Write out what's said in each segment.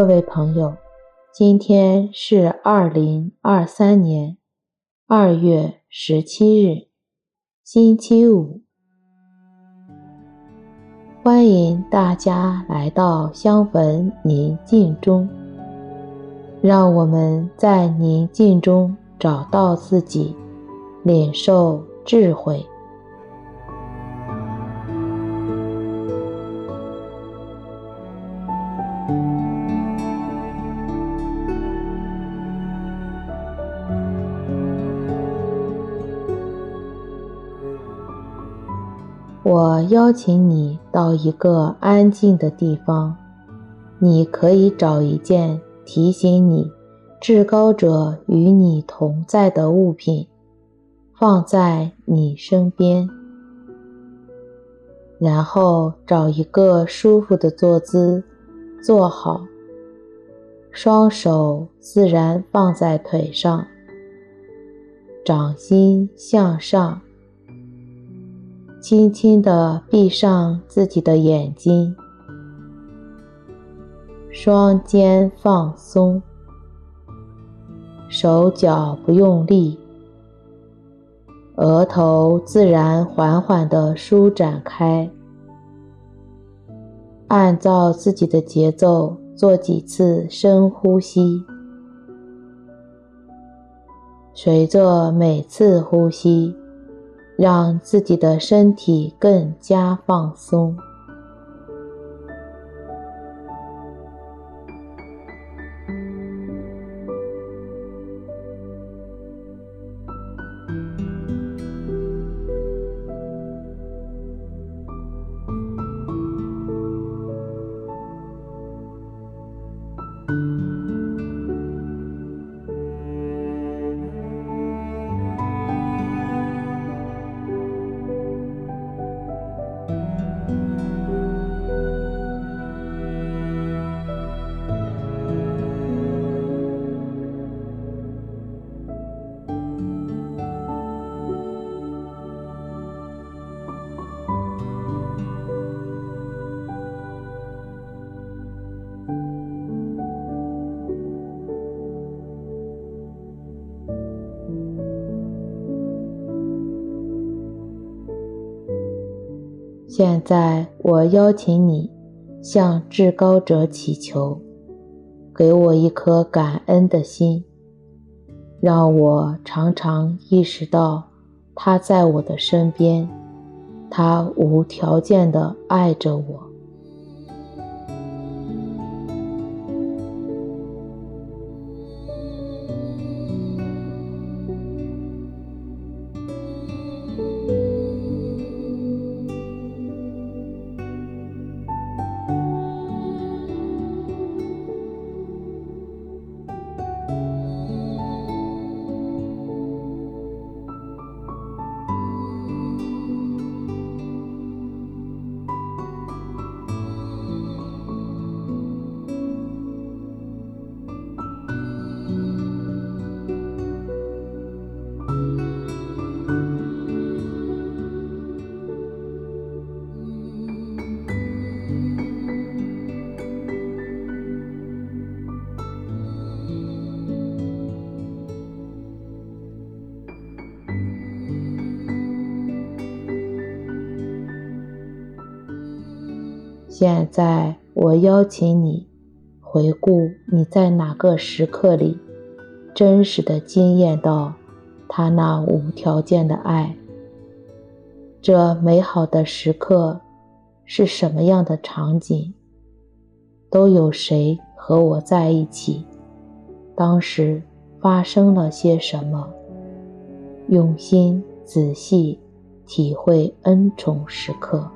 各位朋友，今天是二零二三年二月十七日，星期五。欢迎大家来到香焚宁静中，让我们在宁静中找到自己，领受智慧。我邀请你到一个安静的地方，你可以找一件提醒你至高者与你同在的物品，放在你身边，然后找一个舒服的坐姿，坐好，双手自然放在腿上，掌心向上。轻轻地闭上自己的眼睛，双肩放松，手脚不用力，额头自然缓缓地舒展开。按照自己的节奏做几次深呼吸，随着每次呼吸，让自己的身体更加放松。现在，我邀请你向至高者祈求，给我一颗感恩的心，让我常常意识到他在我的身边，他无条件的爱着我。现在，我邀请你回顾你在哪个时刻里真实的经验到他那无条件的爱。这美好的时刻是什么样的场景？都有谁和我在一起？当时发生了些什么？用心仔细体会恩宠时刻。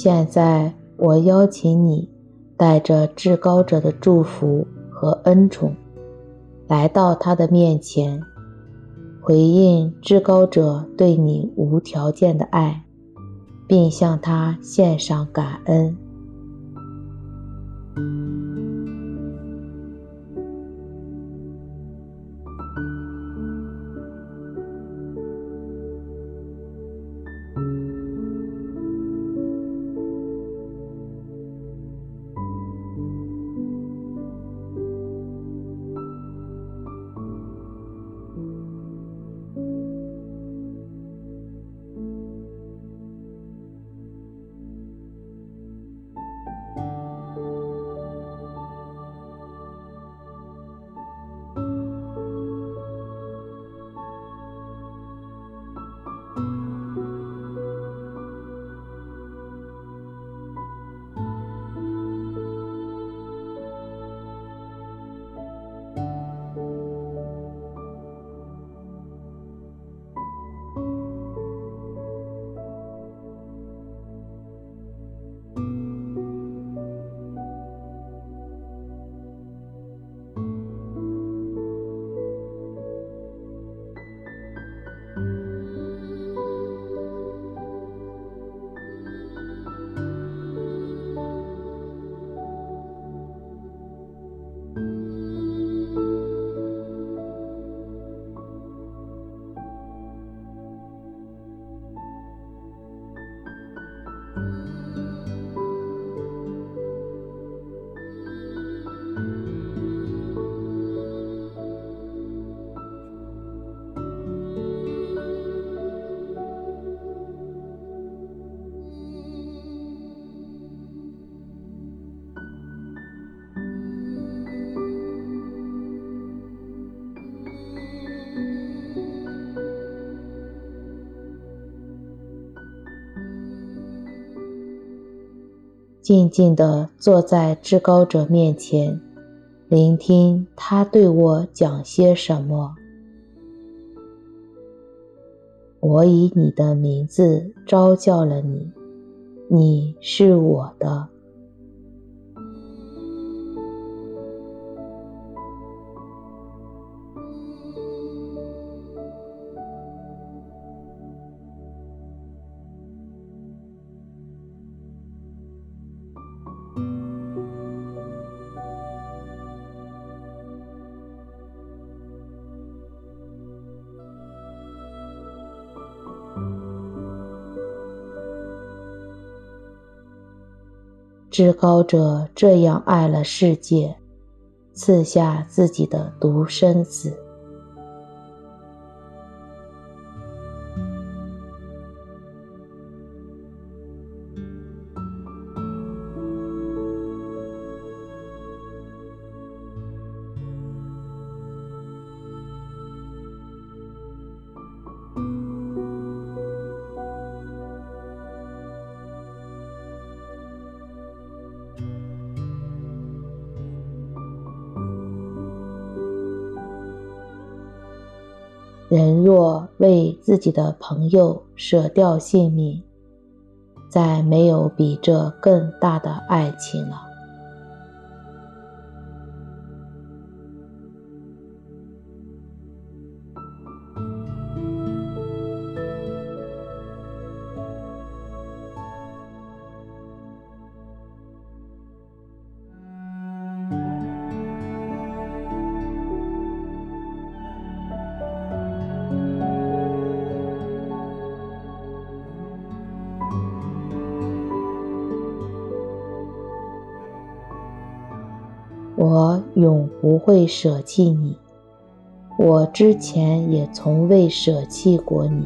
现在，我邀请你，带着至高者的祝福和恩宠，来到他的面前，回应至高者对你无条件的爱，并向他献上感恩。静静地坐在至高者面前，聆听他对我讲些什么。我以你的名字招叫了你，你是我的。至高者这样爱了世界，赐下自己的独生子。人若为自己的朋友舍掉性命，再没有比这更大的爱情了。永不会舍弃你，我之前也从未舍弃过你。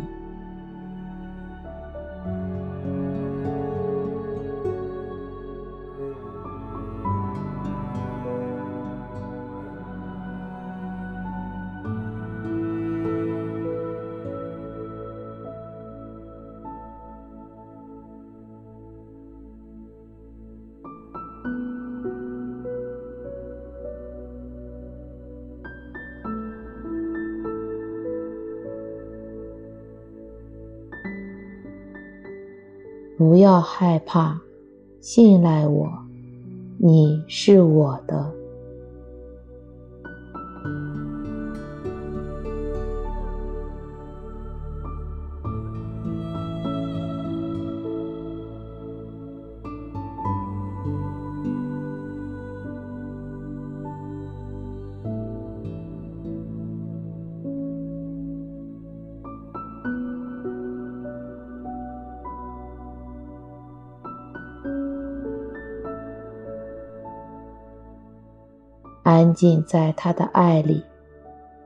不要害怕，信赖我，你是我的。安静在他的爱里，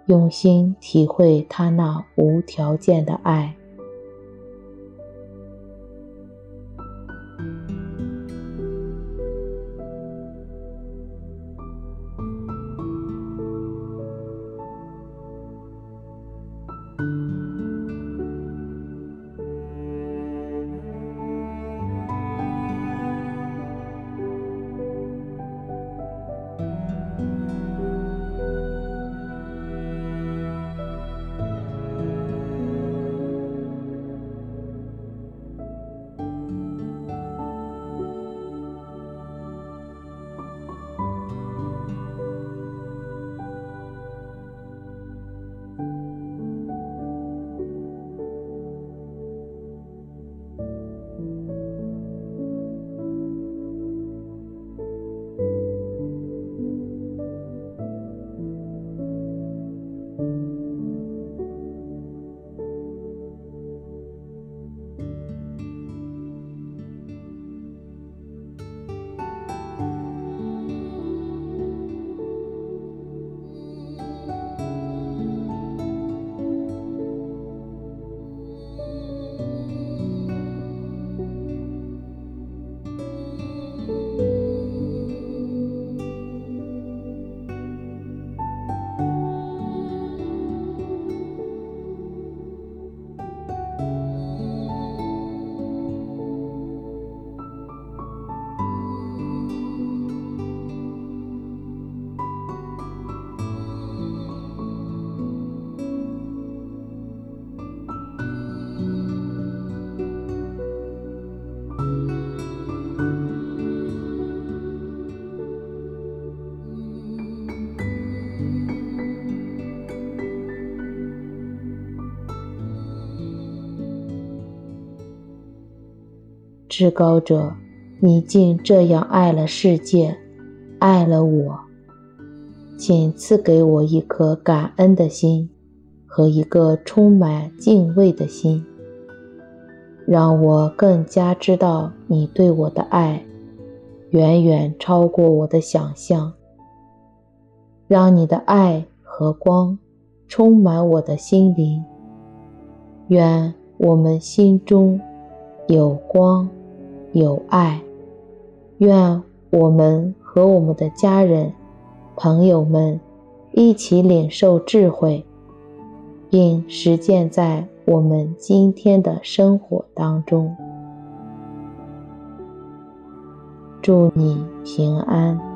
用心体会他那无条件的爱。至高者，你竟这样爱了世界，爱了我，请赐给我一颗感恩的心和一个充满敬畏的心，让我更加知道你对我的爱远远超过我的想象。让你的爱和光充满我的心灵，愿我们心中有光。有爱，愿我们和我们的家人、朋友们一起领受智慧，并实践在我们今天的生活当中。祝你平安。